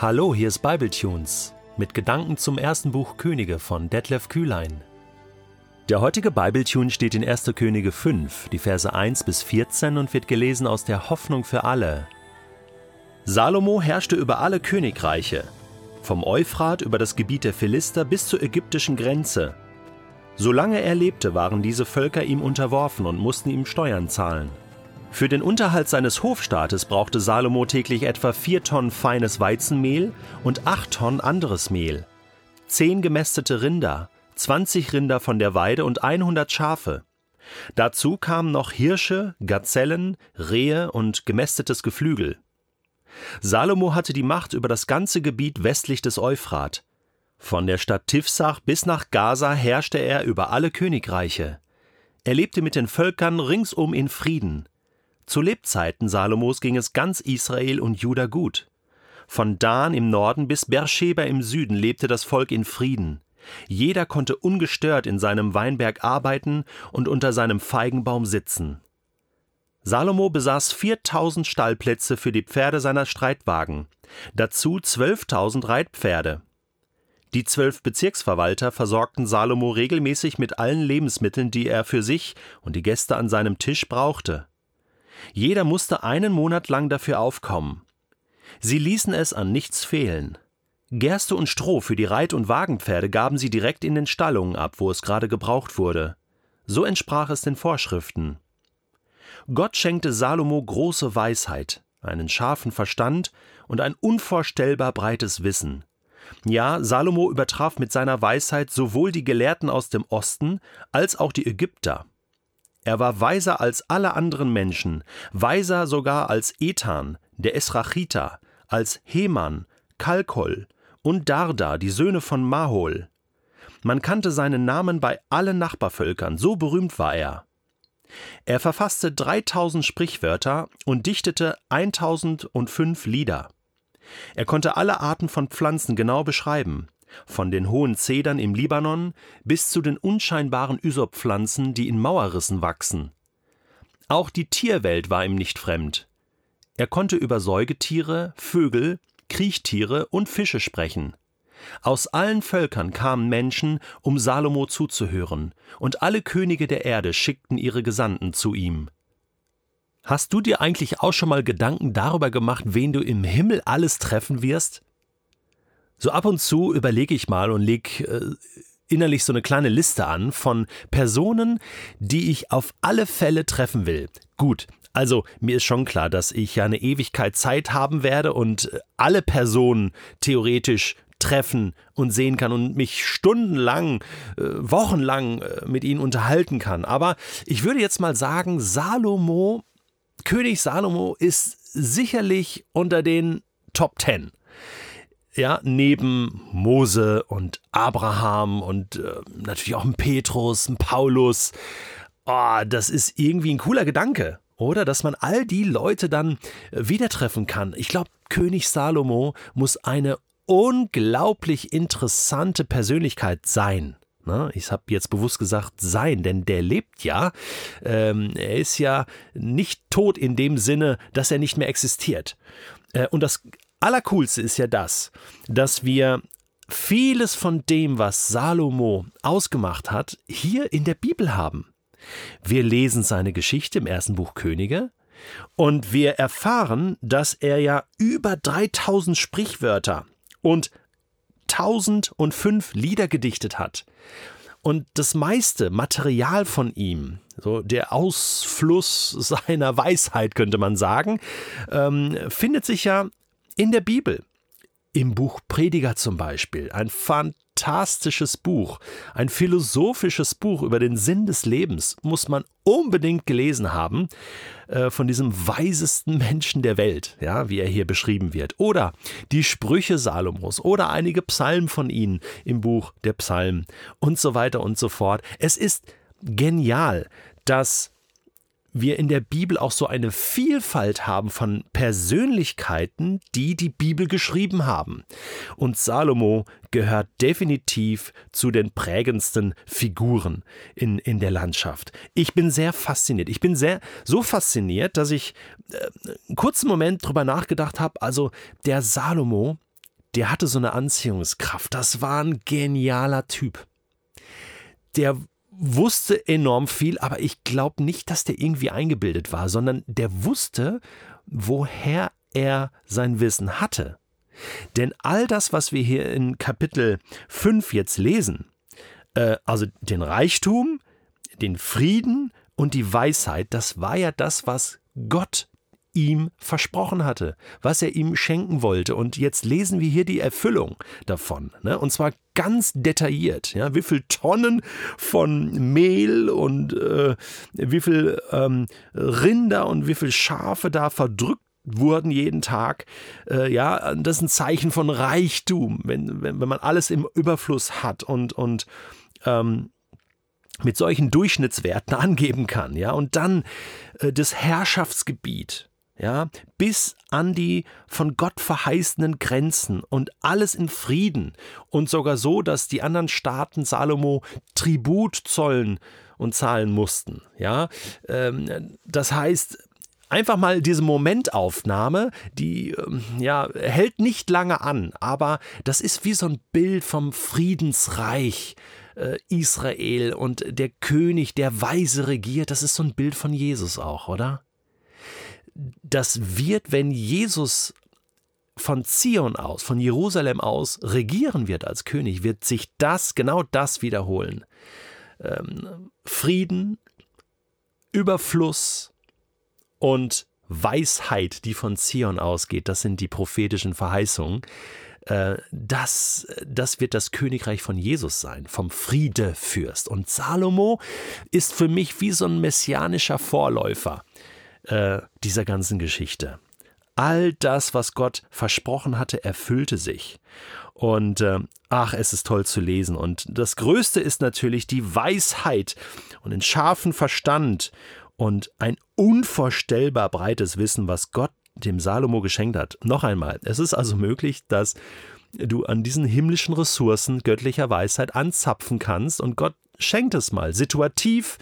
Hallo, hier ist Bibletunes mit Gedanken zum ersten Buch Könige von Detlef Kühlein. Der heutige Bibletune steht in 1. Könige 5, die Verse 1 bis 14 und wird gelesen aus der Hoffnung für alle. Salomo herrschte über alle Königreiche, vom Euphrat über das Gebiet der Philister bis zur ägyptischen Grenze. Solange er lebte, waren diese Völker ihm unterworfen und mussten ihm Steuern zahlen. Für den Unterhalt seines Hofstaates brauchte Salomo täglich etwa vier Tonnen feines Weizenmehl und acht Tonnen anderes Mehl, zehn gemästete Rinder, 20 Rinder von der Weide und 100 Schafe. Dazu kamen noch Hirsche, Gazellen, Rehe und gemästetes Geflügel. Salomo hatte die Macht über das ganze Gebiet westlich des Euphrat. Von der Stadt Tifsach bis nach Gaza herrschte er über alle Königreiche. Er lebte mit den Völkern ringsum in Frieden. Zu Lebzeiten Salomos ging es ganz Israel und Juda gut. Von Dan im Norden bis Beersheba im Süden lebte das Volk in Frieden. Jeder konnte ungestört in seinem Weinberg arbeiten und unter seinem Feigenbaum sitzen. Salomo besaß 4000 Stallplätze für die Pferde seiner Streitwagen, dazu 12.000 Reitpferde. Die zwölf Bezirksverwalter versorgten Salomo regelmäßig mit allen Lebensmitteln, die er für sich und die Gäste an seinem Tisch brauchte. Jeder musste einen Monat lang dafür aufkommen. Sie ließen es an nichts fehlen. Gerste und Stroh für die Reit- und Wagenpferde gaben sie direkt in den Stallungen ab, wo es gerade gebraucht wurde. So entsprach es den Vorschriften. Gott schenkte Salomo große Weisheit, einen scharfen Verstand und ein unvorstellbar breites Wissen. Ja, Salomo übertraf mit seiner Weisheit sowohl die Gelehrten aus dem Osten als auch die Ägypter. Er war weiser als alle anderen Menschen, weiser sogar als Ethan, der Esrachiter, als Heman, Kalkol und Darda, die Söhne von Mahol. Man kannte seinen Namen bei allen Nachbarvölkern, so berühmt war er. Er verfasste 3000 Sprichwörter und dichtete 1005 Lieder. Er konnte alle Arten von Pflanzen genau beschreiben von den hohen Zedern im Libanon bis zu den unscheinbaren Ysop-Pflanzen, die in Mauerrissen wachsen. Auch die Tierwelt war ihm nicht fremd. Er konnte über Säugetiere, Vögel, Kriechtiere und Fische sprechen. Aus allen Völkern kamen Menschen, um Salomo zuzuhören, und alle Könige der Erde schickten ihre Gesandten zu ihm. Hast du dir eigentlich auch schon mal Gedanken darüber gemacht, wen du im Himmel alles treffen wirst? So ab und zu überlege ich mal und lege äh, innerlich so eine kleine Liste an von Personen, die ich auf alle Fälle treffen will. Gut, also mir ist schon klar, dass ich ja eine Ewigkeit Zeit haben werde und alle Personen theoretisch treffen und sehen kann und mich stundenlang, äh, wochenlang äh, mit ihnen unterhalten kann. Aber ich würde jetzt mal sagen, Salomo, König Salomo ist sicherlich unter den Top Ten ja, neben Mose und Abraham und äh, natürlich auch ein Petrus, ein Paulus. Oh, das ist irgendwie ein cooler Gedanke, oder? Dass man all die Leute dann äh, wieder treffen kann. Ich glaube, König Salomo muss eine unglaublich interessante Persönlichkeit sein. Ne? Ich habe jetzt bewusst gesagt sein, denn der lebt ja. Ähm, er ist ja nicht tot in dem Sinne, dass er nicht mehr existiert. Äh, und das Allercoolste ist ja das, dass wir vieles von dem, was Salomo ausgemacht hat, hier in der Bibel haben. Wir lesen seine Geschichte im ersten Buch Könige und wir erfahren, dass er ja über 3000 Sprichwörter und 1005 Lieder gedichtet hat. Und das meiste Material von ihm, so der Ausfluss seiner Weisheit könnte man sagen, ähm, findet sich ja in der Bibel, im Buch Prediger zum Beispiel, ein fantastisches Buch, ein philosophisches Buch über den Sinn des Lebens, muss man unbedingt gelesen haben, äh, von diesem weisesten Menschen der Welt, ja, wie er hier beschrieben wird. Oder die Sprüche Salomos oder einige Psalmen von ihnen im Buch der Psalmen und so weiter und so fort. Es ist genial, dass wir in der Bibel auch so eine Vielfalt haben von Persönlichkeiten, die die Bibel geschrieben haben. Und Salomo gehört definitiv zu den prägendsten Figuren in, in der Landschaft. Ich bin sehr fasziniert. Ich bin sehr so fasziniert, dass ich äh, einen kurzen Moment drüber nachgedacht habe. Also der Salomo der hatte so eine Anziehungskraft. Das war ein genialer Typ. Der wusste enorm viel, aber ich glaube nicht, dass der irgendwie eingebildet war, sondern der wusste, woher er sein Wissen hatte. Denn all das, was wir hier in Kapitel 5 jetzt lesen, äh, also den Reichtum, den Frieden und die Weisheit, das war ja das, was Gott ihm versprochen hatte, was er ihm schenken wollte. Und jetzt lesen wir hier die Erfüllung davon. Ne? Und zwar ganz detailliert. Ja? Wie viel Tonnen von Mehl und äh, wie viel ähm, Rinder und wie viel Schafe da verdrückt wurden jeden Tag. Äh, ja, das ist ein Zeichen von Reichtum, wenn, wenn, wenn man alles im Überfluss hat und, und ähm, mit solchen Durchschnittswerten angeben kann, ja, und dann äh, das Herrschaftsgebiet, ja, bis an die von Gott verheißenen Grenzen und alles in Frieden. Und sogar so, dass die anderen Staaten Salomo Tribut zollen und zahlen mussten, ja, ähm, das heißt, einfach mal diese Momentaufnahme, die ähm, ja hält nicht lange an, aber das ist wie so ein Bild vom Friedensreich äh, Israel und der König, der weise regiert, das ist so ein Bild von Jesus auch, oder? Das wird, wenn Jesus von Zion aus, von Jerusalem aus regieren wird als König, wird sich das, genau das wiederholen. Ähm, Frieden, Überfluss, und Weisheit, die von Zion ausgeht, das sind die prophetischen Verheißungen. Äh, das, das wird das Königreich von Jesus sein, vom Friedefürst. Und Salomo ist für mich wie so ein messianischer Vorläufer äh, dieser ganzen Geschichte. All das, was Gott versprochen hatte, erfüllte sich. Und äh, ach, es ist toll zu lesen. Und das Größte ist natürlich die Weisheit und den scharfen Verstand und ein unvorstellbar breites Wissen, was Gott dem Salomo geschenkt hat. Noch einmal, es ist also möglich, dass du an diesen himmlischen Ressourcen göttlicher Weisheit anzapfen kannst und Gott schenkt es mal situativ,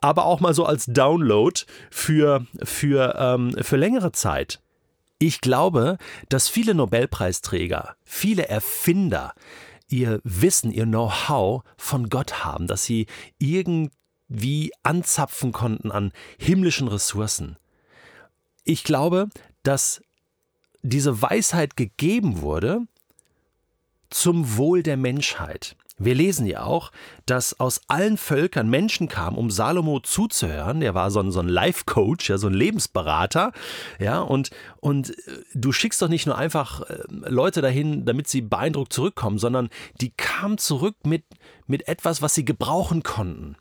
aber auch mal so als Download für, für, ähm, für längere Zeit. Ich glaube, dass viele Nobelpreisträger, viele Erfinder ihr Wissen, ihr Know-how von Gott haben, dass sie irgend wie anzapfen konnten an himmlischen Ressourcen. Ich glaube, dass diese Weisheit gegeben wurde zum Wohl der Menschheit. Wir lesen ja auch, dass aus allen Völkern Menschen kamen, um Salomo zuzuhören. Der war so ein, so ein Life-Coach, ja, so ein Lebensberater. Ja, und, und äh, du schickst doch nicht nur einfach äh, Leute dahin, damit sie beeindruckt zurückkommen, sondern die kamen zurück mit, mit etwas, was sie gebrauchen konnten.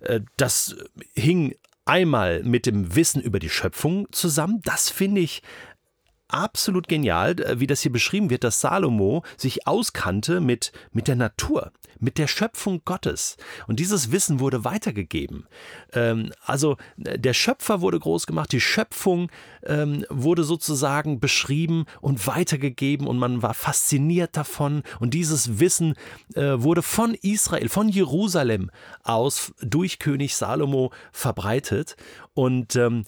Äh, das hing einmal mit dem Wissen über die Schöpfung zusammen. Das finde ich absolut genial, wie das hier beschrieben wird, dass Salomo sich auskannte mit, mit der Natur, mit der Schöpfung Gottes. Und dieses Wissen wurde weitergegeben. Ähm, also äh, der Schöpfer wurde groß gemacht, die Schöpfung ähm, wurde sozusagen beschrieben und weitergegeben und man war fasziniert davon. Und dieses Wissen äh, wurde von Israel, von Jerusalem aus durch König Salomo verbreitet. Und ähm,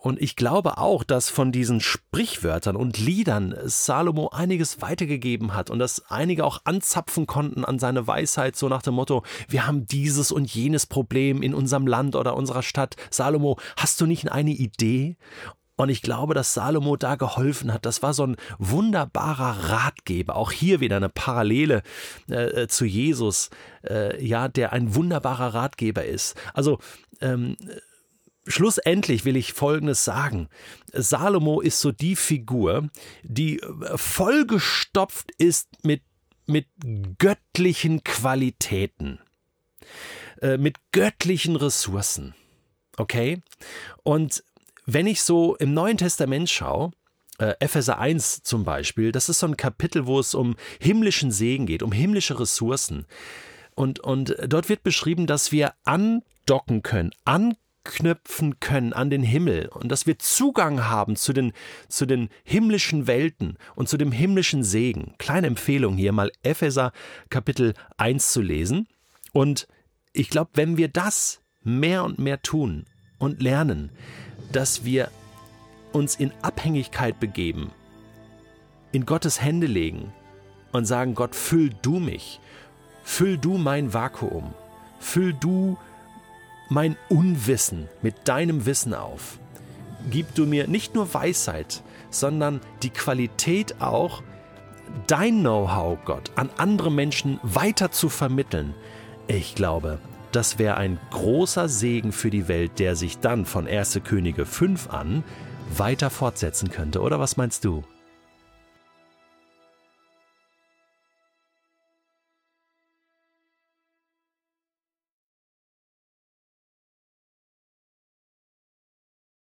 und ich glaube auch, dass von diesen Sprichwörtern und Liedern Salomo einiges weitergegeben hat und dass einige auch anzapfen konnten an seine Weisheit, so nach dem Motto, wir haben dieses und jenes Problem in unserem Land oder unserer Stadt. Salomo, hast du nicht eine Idee? Und ich glaube, dass Salomo da geholfen hat. Das war so ein wunderbarer Ratgeber. Auch hier wieder eine Parallele äh, äh zu Jesus, äh, ja, der ein wunderbarer Ratgeber ist. Also ähm, Schlussendlich will ich Folgendes sagen. Salomo ist so die Figur, die äh, vollgestopft ist mit, mit göttlichen Qualitäten, äh, mit göttlichen Ressourcen. Okay? Und wenn ich so im Neuen Testament schaue, äh, Epheser 1 zum Beispiel, das ist so ein Kapitel, wo es um himmlischen Segen geht, um himmlische Ressourcen. Und, und dort wird beschrieben, dass wir andocken können, an anknüpfen können an den Himmel und dass wir Zugang haben zu den, zu den himmlischen Welten und zu dem himmlischen Segen. Kleine Empfehlung hier mal Epheser Kapitel 1 zu lesen. Und ich glaube, wenn wir das mehr und mehr tun und lernen, dass wir uns in Abhängigkeit begeben in Gottes Hände legen und sagen, Gott, füll du mich, füll du mein Vakuum, füll du mein Unwissen mit deinem Wissen auf. Gib du mir nicht nur Weisheit, sondern die Qualität auch, dein Know-how, Gott, an andere Menschen weiter zu vermitteln. Ich glaube, das wäre ein großer Segen für die Welt, der sich dann von 1. Könige 5 an weiter fortsetzen könnte. Oder was meinst du?